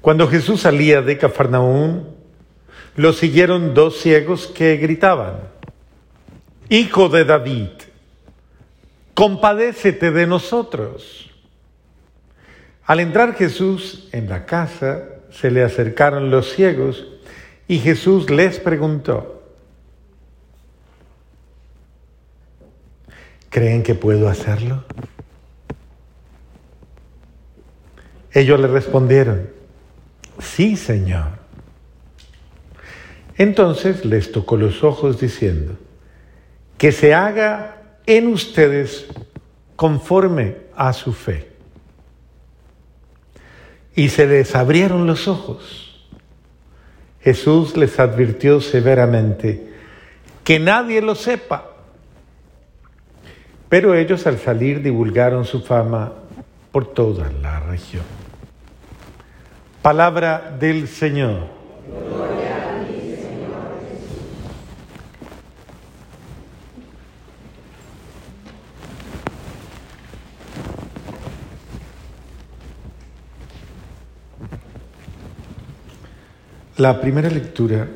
Cuando Jesús salía de Cafarnaúm, lo siguieron dos ciegos que gritaban, Hijo de David, compadécete de nosotros. Al entrar Jesús en la casa, se le acercaron los ciegos y Jesús les preguntó, ¿creen que puedo hacerlo? Ellos le respondieron, sí, Señor. Entonces les tocó los ojos diciendo, que se haga en ustedes conforme a su fe. Y se les abrieron los ojos. Jesús les advirtió severamente que nadie lo sepa. Pero ellos al salir divulgaron su fama por toda la región. Palabra del Señor. La primera lectura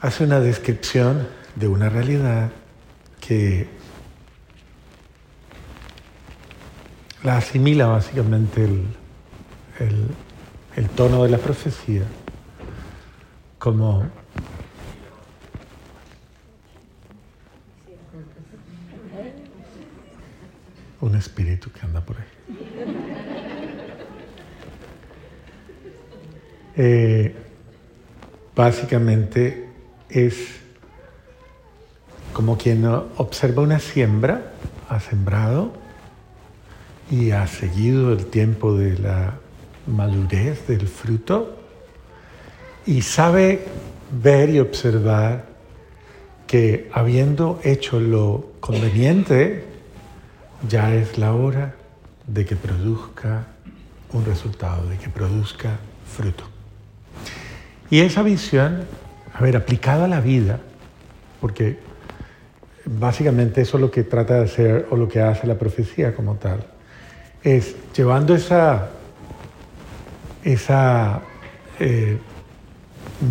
hace una descripción de una realidad que la asimila básicamente el, el tono de la profecía como un espíritu que anda por ahí. Eh, básicamente es como quien observa una siembra, ha sembrado y ha seguido el tiempo de la madurez del fruto y sabe ver y observar que habiendo hecho lo conveniente, ya es la hora de que produzca un resultado, de que produzca fruto. Y esa visión, a ver, aplicada a la vida, porque básicamente eso es lo que trata de hacer o lo que hace la profecía como tal, es llevando esa, esa eh,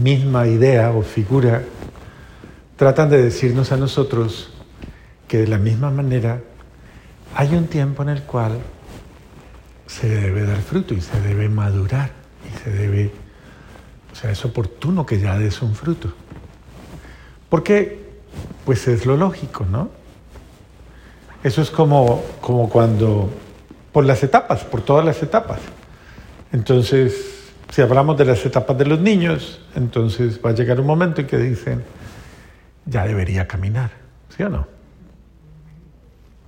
misma idea o figura, tratan de decirnos a nosotros que de la misma manera hay un tiempo en el cual se debe dar fruto y se debe madurar y se debe o sea, es oportuno que ya des un fruto. Porque, pues es lo lógico, ¿no? Eso es como, como cuando, por las etapas, por todas las etapas. Entonces, si hablamos de las etapas de los niños, entonces va a llegar un momento en que dicen, ya debería caminar, ¿sí o no?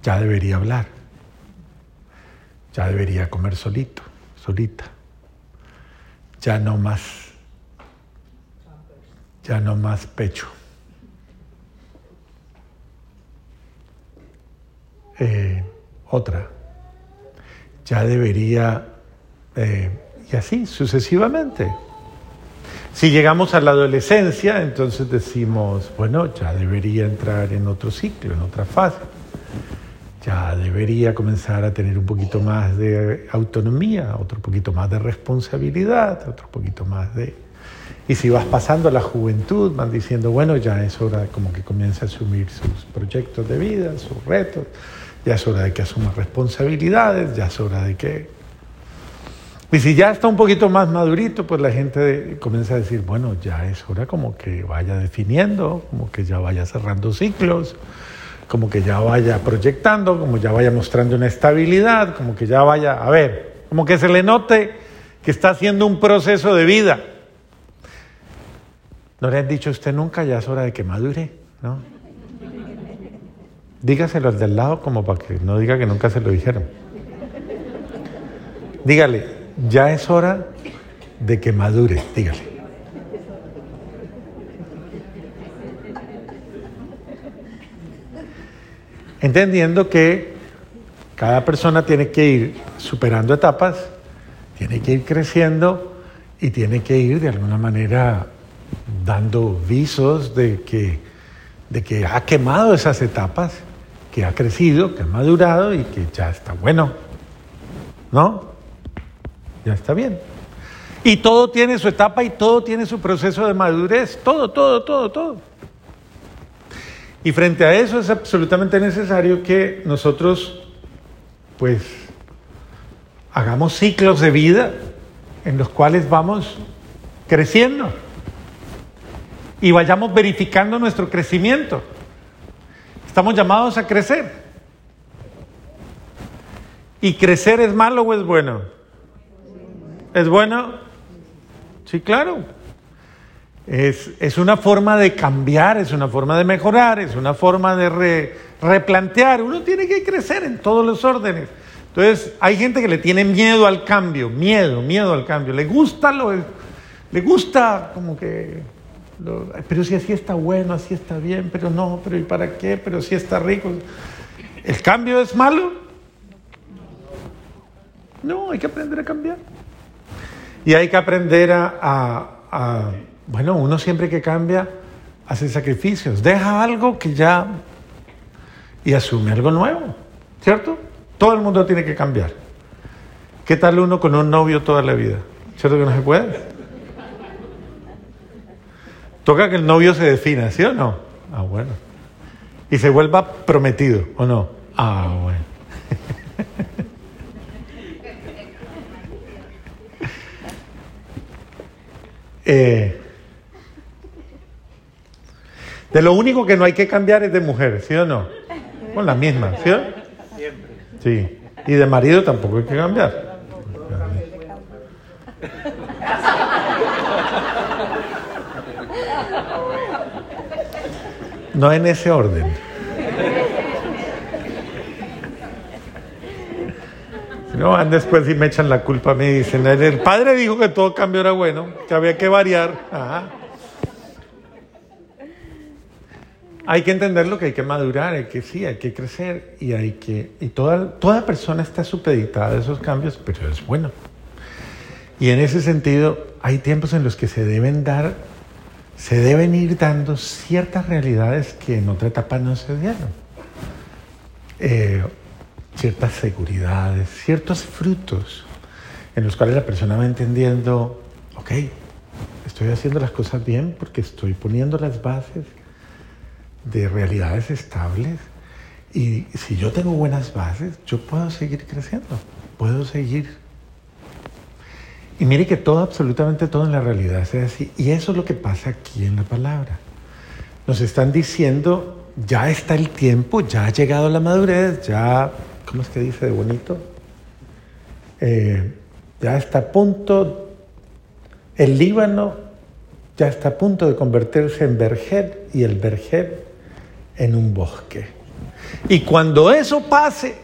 Ya debería hablar, ya debería comer solito, solita, ya no más ya no más pecho. Eh, otra, ya debería, eh, y así sucesivamente. Si llegamos a la adolescencia, entonces decimos, bueno, ya debería entrar en otro ciclo, en otra fase. Ya debería comenzar a tener un poquito más de autonomía, otro poquito más de responsabilidad, otro poquito más de y si vas pasando a la juventud, van diciendo, bueno, ya es hora como que comience a asumir sus proyectos de vida, sus retos, ya es hora de que asuma responsabilidades, ya es hora de que... Y si ya está un poquito más madurito, pues la gente comienza a decir, bueno, ya es hora como que vaya definiendo, como que ya vaya cerrando ciclos, como que ya vaya proyectando, como ya vaya mostrando una estabilidad, como que ya vaya, a ver, como que se le note que está haciendo un proceso de vida. ¿No le han dicho a usted nunca, ya es hora de que madure? ¿No? Dígaselo al del lado como para que no diga que nunca se lo dijeron. Dígale, ya es hora de que madure, dígale. Entendiendo que cada persona tiene que ir superando etapas, tiene que ir creciendo y tiene que ir de alguna manera dando visos de que, de que ha quemado esas etapas, que ha crecido, que ha madurado y que ya está bueno. ¿No? Ya está bien. Y todo tiene su etapa y todo tiene su proceso de madurez, todo, todo, todo, todo. Y frente a eso es absolutamente necesario que nosotros, pues, hagamos ciclos de vida en los cuales vamos creciendo y vayamos verificando nuestro crecimiento. Estamos llamados a crecer. ¿Y crecer es malo o es bueno? ¿Es bueno? Sí, claro. Es, es una forma de cambiar, es una forma de mejorar, es una forma de replantear. Uno tiene que crecer en todos los órdenes. Entonces, hay gente que le tiene miedo al cambio, miedo, miedo al cambio. Le gusta lo, le gusta como que, pero si así está bueno, así está bien, pero no, pero ¿y para qué? Pero si está rico. ¿El cambio es malo? No, hay que aprender a cambiar. Y hay que aprender a, bueno, uno siempre que cambia hace sacrificios, deja algo que ya y asume algo nuevo, ¿cierto? Todo el mundo tiene que cambiar. ¿Qué tal uno con un novio toda la vida? ¿Cierto que no se puede? Toca que el novio se defina, ¿sí o no? Ah, bueno. Y se vuelva prometido, ¿o no? Ah, bueno. Eh, de lo único que no hay que cambiar es de mujer, ¿sí o no? Con la misma, ¿sí? Sí. Y de marido tampoco hay que cambiar. No en ese orden. No después y me echan la culpa y dicen, el padre dijo que todo cambio era bueno, que había que variar. Hay que entender lo que hay que madurar, hay que sí, hay que crecer y hay que y toda toda persona está supeditada a esos cambios, pero es bueno. Y en ese sentido hay tiempos en los que se deben dar se deben ir dando ciertas realidades que en otra etapa no se dieron. Eh, ciertas seguridades, ciertos frutos en los cuales la persona va entendiendo, ok, estoy haciendo las cosas bien porque estoy poniendo las bases de realidades estables. Y si yo tengo buenas bases, yo puedo seguir creciendo, puedo seguir. Y mire que todo, absolutamente todo en la realidad es así. Y eso es lo que pasa aquí en la palabra. Nos están diciendo, ya está el tiempo, ya ha llegado la madurez, ya, ¿cómo es que dice de bonito? Eh, ya está a punto, el Líbano ya está a punto de convertirse en vergel y el vergel en un bosque. Y cuando eso pase,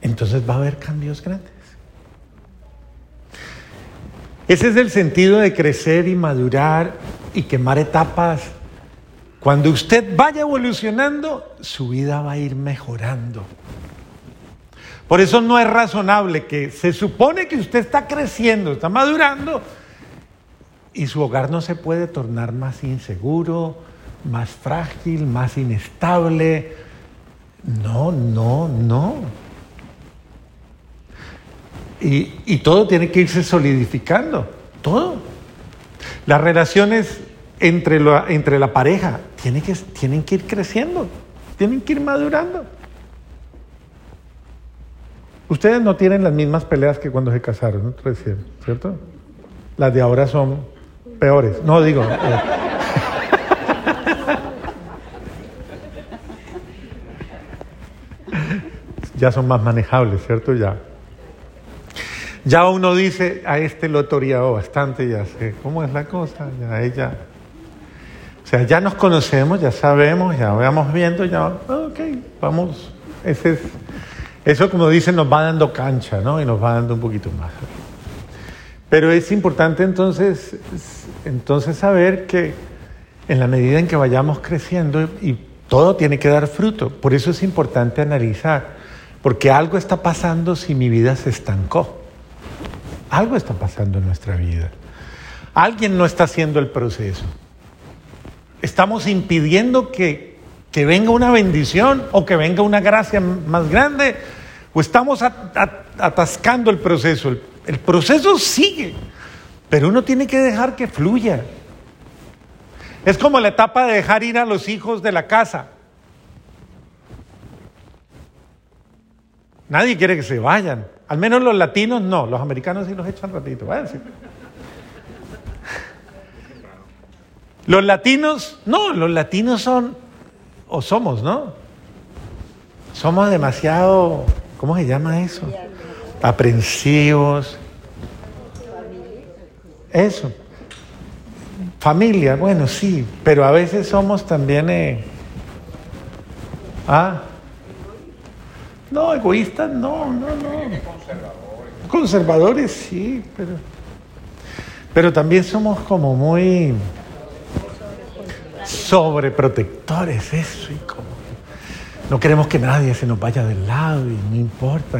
entonces va a haber cambios grandes. Ese es el sentido de crecer y madurar y quemar etapas. Cuando usted vaya evolucionando, su vida va a ir mejorando. Por eso no es razonable que se supone que usted está creciendo, está madurando, y su hogar no se puede tornar más inseguro, más frágil, más inestable. No, no, no. Y, todo tiene que irse solidificando, todo. Las relaciones entre, entre la pareja que, tienen que ir creciendo, tienen que ir madurando. Ustedes no tienen las mismas peleas que cuando se casaron, ¿cierto? Las de ahora son peores. No digo. Eh, ya son más manejables, ¿cierto? Ya. Ya uno dice, a este lo he bastante, ya sé cómo es la cosa, ya. O sea, ya nos conocemos, ya sabemos, ya vamos viendo, ya, ok, vamos. Ese es, eso, como dicen, nos va dando cancha, ¿no? Y nos va dando un poquito más. Pero es importante entonces, entonces saber que en la medida en que vayamos creciendo y todo tiene que dar fruto, por eso es importante analizar porque algo está pasando si mi vida se estancó. Algo está pasando en nuestra vida. Alguien no está haciendo el proceso. Estamos impidiendo que, que venga una bendición o que venga una gracia más grande o estamos atascando el proceso. el proceso sigue, pero uno tiene que dejar que fluya. Es como la etapa de dejar ir a los hijos de la casa. Nadie quiere que se vayan. Al menos los latinos no, los americanos sí los echan ratito. Váyanse. Los latinos, no, los latinos son, o somos, ¿no? Somos demasiado, ¿cómo se llama eso? Aprensivos. Eso. Familia, bueno, sí, pero a veces somos también... Eh, ah. No, egoístas, no, no, no. Conservadores. Sí, pero... Pero también somos como muy sobreprotectores, eso, y como no queremos que nadie se nos vaya del lado y no importa,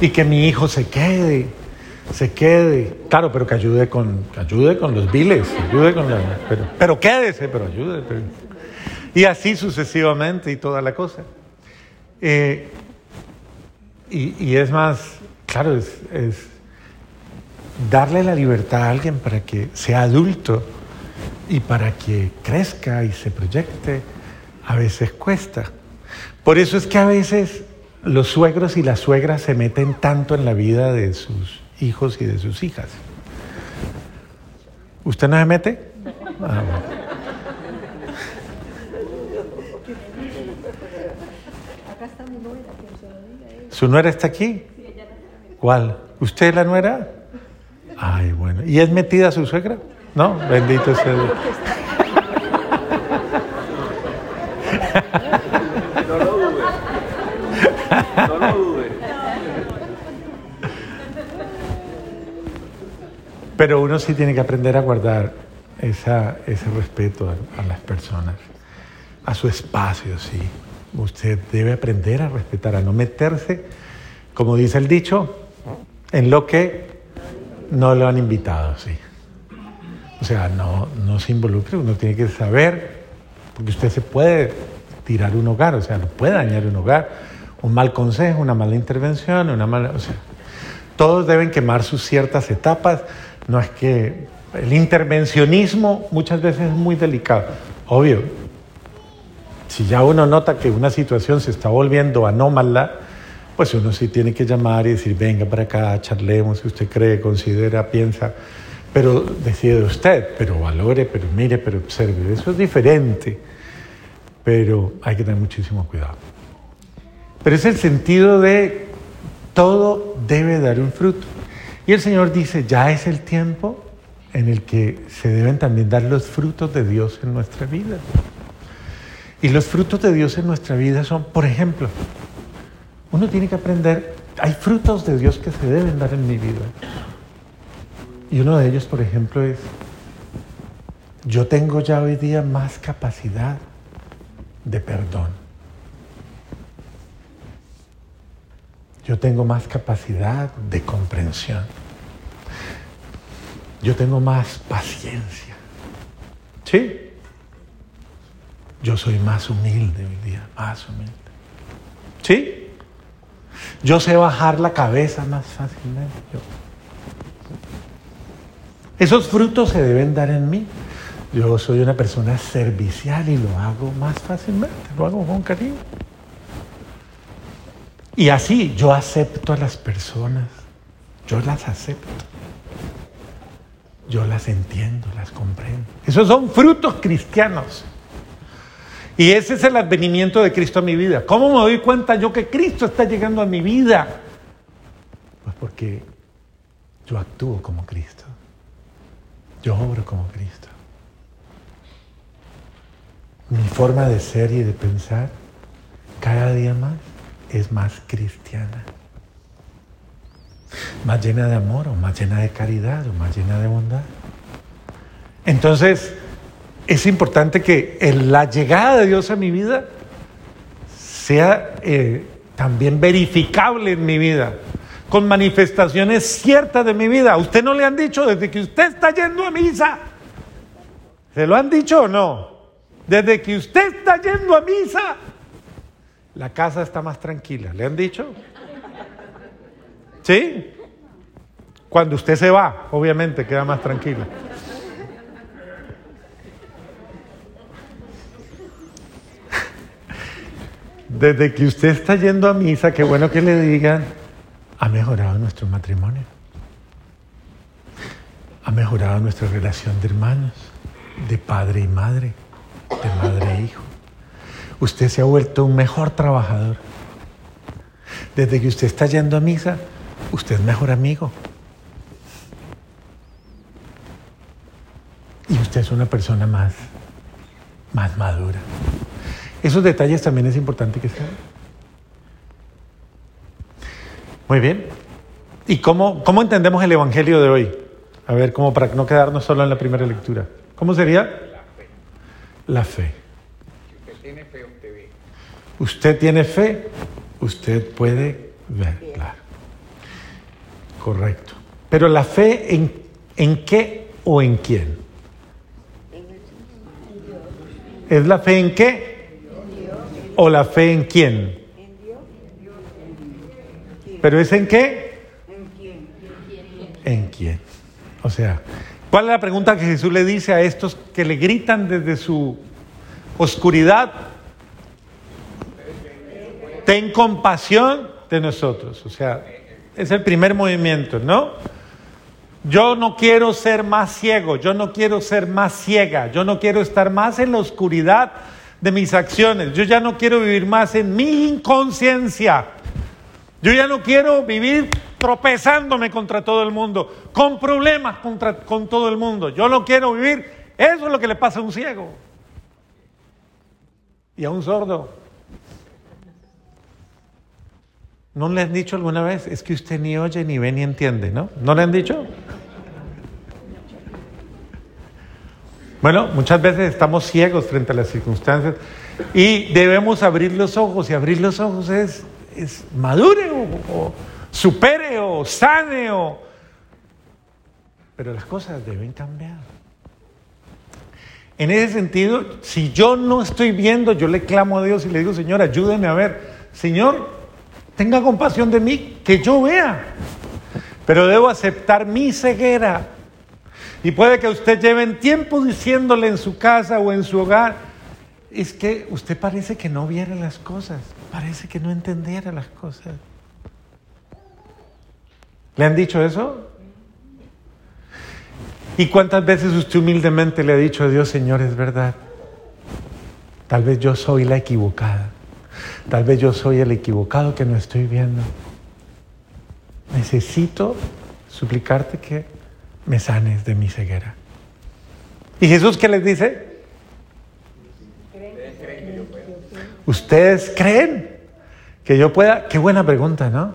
y, que mi hijo se quede, se quede, claro, pero que ayude con, ayude con los viles, ayude con pero, pero quédese, pero ayude, y así sucesivamente y toda la cosa. Eh, y, es más, claro, es darle la libertad a alguien para que sea adulto y para que crezca y se proyecte, a veces cuesta. Por eso es que a veces los suegros y las suegras se meten tanto en la vida de sus hijos y de sus hijas. ¿Usted no se mete? Ah, ¿Su nuera está aquí? ¿Cuál? ¿Usted es la nuera? Ay, bueno. ¿Y es metida su suegra? No, bendito sea Dios. No lo dude. No lo dude. Pero uno sí tiene que aprender a guardar esa, ese respeto a, a las personas, a su espacio, sí. Usted debe aprender a respetar, a no meterse, como dice el dicho, en lo que no lo han invitado, sí. O sea, no, no se involucre, uno tiene que saber, porque usted se puede tirar un hogar, o sea, puede dañar un hogar, un mal consejo, una mala intervención, una mala... O todos deben quemar sus ciertas etapas, no es que el intervencionismo muchas veces es muy delicado, obvio. Si ya uno nota que una situación se está volviendo anómala, pues uno sí tiene que llamar y decir, venga para acá, charlemos, si usted cree, considera, piensa pero decide usted, pero valore, pero mire, pero observe. Eso es diferente, pero hay que tener muchísimo cuidado. Pero es el sentido de todo debe dar un fruto. Y el Señor dice, ya es el tiempo en el que se deben también dar los frutos de Dios en nuestra vida. Y los frutos de Dios en nuestra vida son, por ejemplo, uno tiene que aprender, hay frutos de Dios que se deben dar en mi vida. Y uno de ellos, por ejemplo, es, yo tengo ya hoy día más capacidad de perdón. Yo tengo más capacidad de comprensión. Yo tengo más paciencia. ¿Sí? Yo soy más humilde hoy día, más humilde. ¿Sí? Yo sé bajar la cabeza más fácilmente. Esos frutos se deben dar en mí. Yo soy una persona servicial y lo hago más fácilmente, lo hago con cariño. Y así yo acepto a las personas, yo las acepto, yo las entiendo, las comprendo. Esos son frutos cristianos. Y ese es el advenimiento de Cristo a mi vida. ¿Cómo me doy cuenta yo que Cristo está llegando a mi vida? Pues porque yo actúo como Cristo. Yo obro como Cristo. Mi forma de ser y de pensar cada día más es más cristiana. Más llena de amor o más llena de caridad o más llena de bondad. Entonces, es importante que la llegada de Dios a mi vida sea eh, también verificable en mi vida con manifestaciones ciertas de mi vida. usted no le han dicho desde que usted está yendo a misa? ¿Se lo han dicho o no? Desde que usted está yendo a misa, la casa está más tranquila. ¿Le han dicho? ¿Sí? Cuando usted se va, obviamente, queda más tranquila. Desde que usted está yendo a misa, qué bueno que le digan, ha mejorado nuestro matrimonio. Ha mejorado nuestra relación de hermanos, de padre y madre, de madre e hijo. Usted se ha vuelto un mejor trabajador. Desde que usted está yendo a misa, usted es mejor amigo. Y usted es una persona más, más madura. Esos detalles también es importante que sean. Muy bien. ¿Y cómo, cómo entendemos el Evangelio de hoy? A ver, como para no quedarnos solo en la primera lectura. ¿Cómo sería? La fe. Si usted tiene fe, usted ve. Usted tiene fe, usted puede ver, claro. Correcto. Pero la fe en, en qué o en quién? ¿Es la fe en qué? ¿O la fe en quién? ¿Pero es en qué? ¿En quién? O sea, ¿cuál es la pregunta que Jesús le dice a estos que le gritan desde su oscuridad? Ten compasión de nosotros. O sea, es el primer movimiento, ¿no? Yo no quiero ser más ciego, yo no quiero ser más ciega, yo no quiero estar más en la oscuridad de mis acciones, yo ya no quiero vivir más en mi inconsciencia, yo ya no quiero vivir tropezándome contra todo el mundo, con problemas contra, con todo el mundo, yo no quiero vivir, eso es lo que le pasa a un ciego y a un sordo. ¿No le han dicho alguna vez? Es que usted ni oye, ni ve, ni entiende, ¿no? ¿No le han dicho? Bueno, muchas veces estamos ciegos frente a las circunstancias y debemos abrir los ojos y abrir los ojos es, es madure o, supere o sane o... Pero las cosas deben cambiar. En ese sentido, si yo no estoy viendo, yo le clamo a Dios y le digo, Señor, ayúdeme a ver. Señor, tenga compasión de mí, que yo vea. Pero debo aceptar mi ceguera. Y puede que usted lleve tiempo diciéndole en su casa o en su hogar, es que usted parece que no viera las cosas, parece que no entendiera las cosas. ¿Le han dicho eso? ¿Y cuántas veces usted humildemente le ha dicho a Dios, Señor, es verdad? Tal vez yo soy la equivocada. Tal vez yo soy el equivocado que no estoy viendo. Necesito suplicarte que me sanes de mi ceguera. ¿Y Jesús qué les dice? ¿Ustedes creen que yo pueda? Qué buena pregunta, ¿no?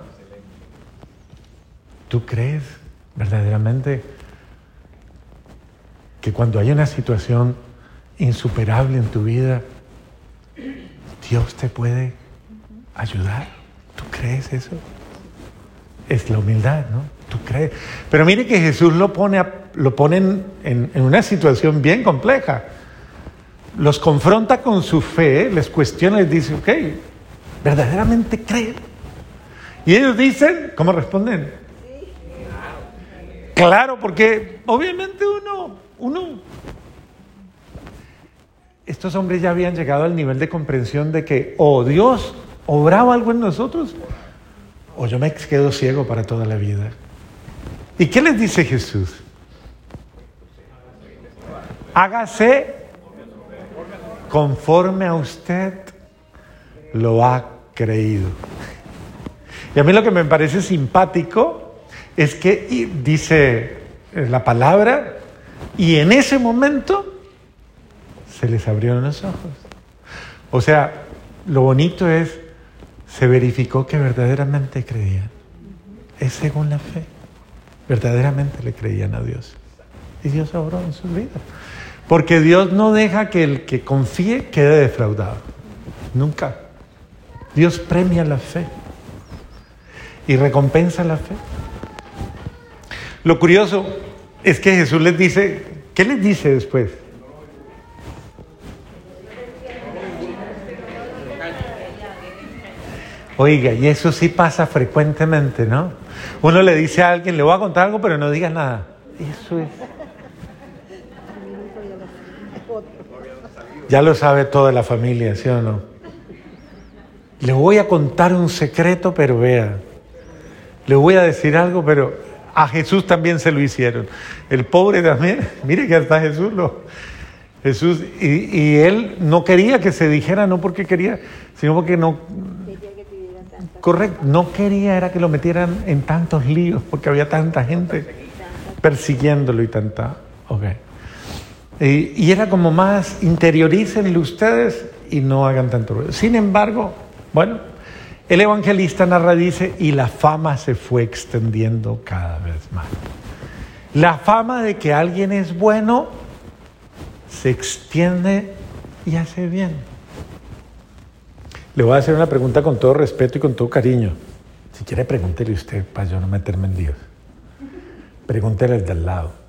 ¿Tú crees verdaderamente que cuando hay una situación insuperable en tu vida, Dios te puede ayudar? ¿Tú crees eso? Es la humildad, ¿no? ¿Tú crees? Pero mire que Jesús lo pone, a, lo pone en, una situación bien compleja. Los confronta con su fe, les cuestiona, les dice, ok, ¿verdaderamente creen? Y ellos dicen, ¿cómo responden? Claro, porque obviamente uno, uno, estos hombres ya habían llegado al nivel de comprensión de que o Dios obraba algo en nosotros o yo me quedo ciego para toda la vida. ¿Y qué les dice Jesús? Hágase conforme a usted lo ha creído. Y a mí lo que me parece simpático es que dice la palabra y en ese momento se les abrieron los ojos. O sea, lo bonito es, se verificó que verdaderamente creían. Es según la fe. Verdaderamente le creían a Dios. Y Dios obró en sus vidas. Porque Dios no deja que el que confíe quede defraudado. Nunca. Dios premia la fe y recompensa la fe. Lo curioso es que Jesús les dice, ¿qué les dice después? Oiga, y eso sí pasa frecuentemente, ¿no? Uno le dice a alguien, le voy a contar algo, pero no digas nada. Eso es. Ya lo sabe toda la familia, ¿sí o no? Le voy a contar un secreto, pero vea. Le voy a decir algo, pero a Jesús también se lo hicieron. El pobre también, mire que hasta Jesús lo... Jesús, y, y él no quería que se dijera, no porque quería, sino porque no, Correcto, no quería era que lo metieran en tantos líos porque había tanta gente persiguiéndolo y tanta. Ok. Y, era como más interiorícenlo ustedes y no hagan tanto ruido. Sin embargo, bueno, el evangelista narra, dice, y la fama se fue extendiendo cada vez más. La fama de que alguien es bueno se extiende y hace bien. Le voy a hacer una pregunta con todo respeto y con todo cariño. Si quiere, pregúntele usted para yo no meterme en Dios. Pregúntele al del lado.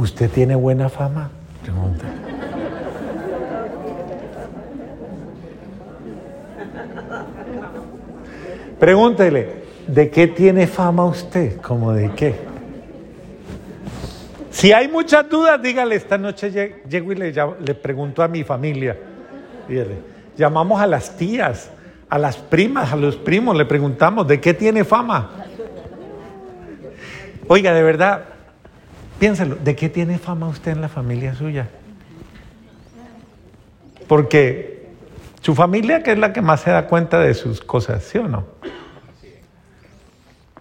¿Usted tiene buena fama? Pregúntele. Pregúntele, ¿de qué tiene fama usted? ¿Como de qué? Si hay muchas dudas, dígale, esta noche llego y le, le pregunto a mi familia. Dígale, Llamamos a las tías, a las primas, a los primos, le preguntamos, ¿de qué tiene fama? Oiga, de verdad, piénselo, ¿de qué tiene fama usted en la familia suya? Porque su familia, que es la que más se da cuenta de sus cosas, ¿sí o no?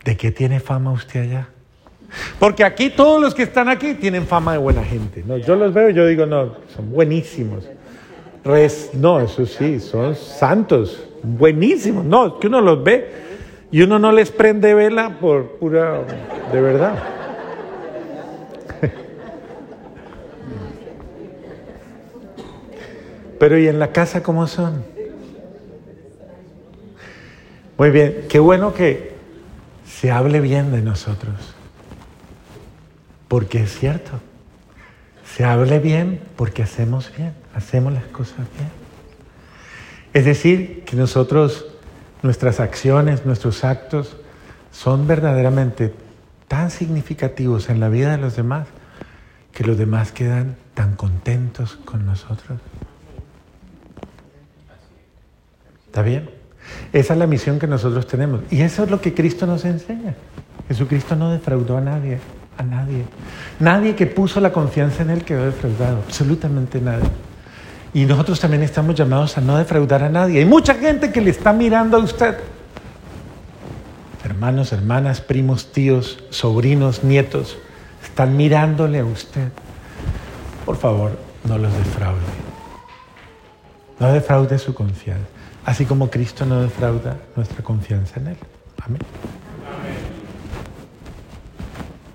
¿De qué tiene fama usted allá? Porque aquí todos los que están aquí tienen fama de buena gente. ¿no? Yo los veo y yo digo, no, son buenísimos. Res, no, eso sí, son santos, buenísimos. No, que uno los ve y uno no les prende vela por pura, de verdad. Pero ¿y en la casa cómo son? Muy bien, qué bueno que se hable bien de nosotros, porque es cierto, se hable bien porque hacemos bien hacemos las cosas bien. Es decir, que nosotros, nuestras acciones, nuestros actos son verdaderamente tan significativos en la vida de los demás que los demás quedan tan contentos con nosotros. ¿Está bien? Esa es la misión que nosotros tenemos. Y eso es lo que Cristo nos enseña. Jesucristo no defraudó a nadie, a nadie. Nadie que puso la confianza en Él quedó defraudado, absolutamente nadie. Y nosotros también estamos llamados a no defraudar a nadie. Hay mucha gente que le está mirando a usted. Hermanos, hermanas, primos, tíos, sobrinos, nietos, están mirándole a usted. Por favor, no los defraude. No defraude su confianza. Así como Cristo no defrauda nuestra confianza en Él. Amén.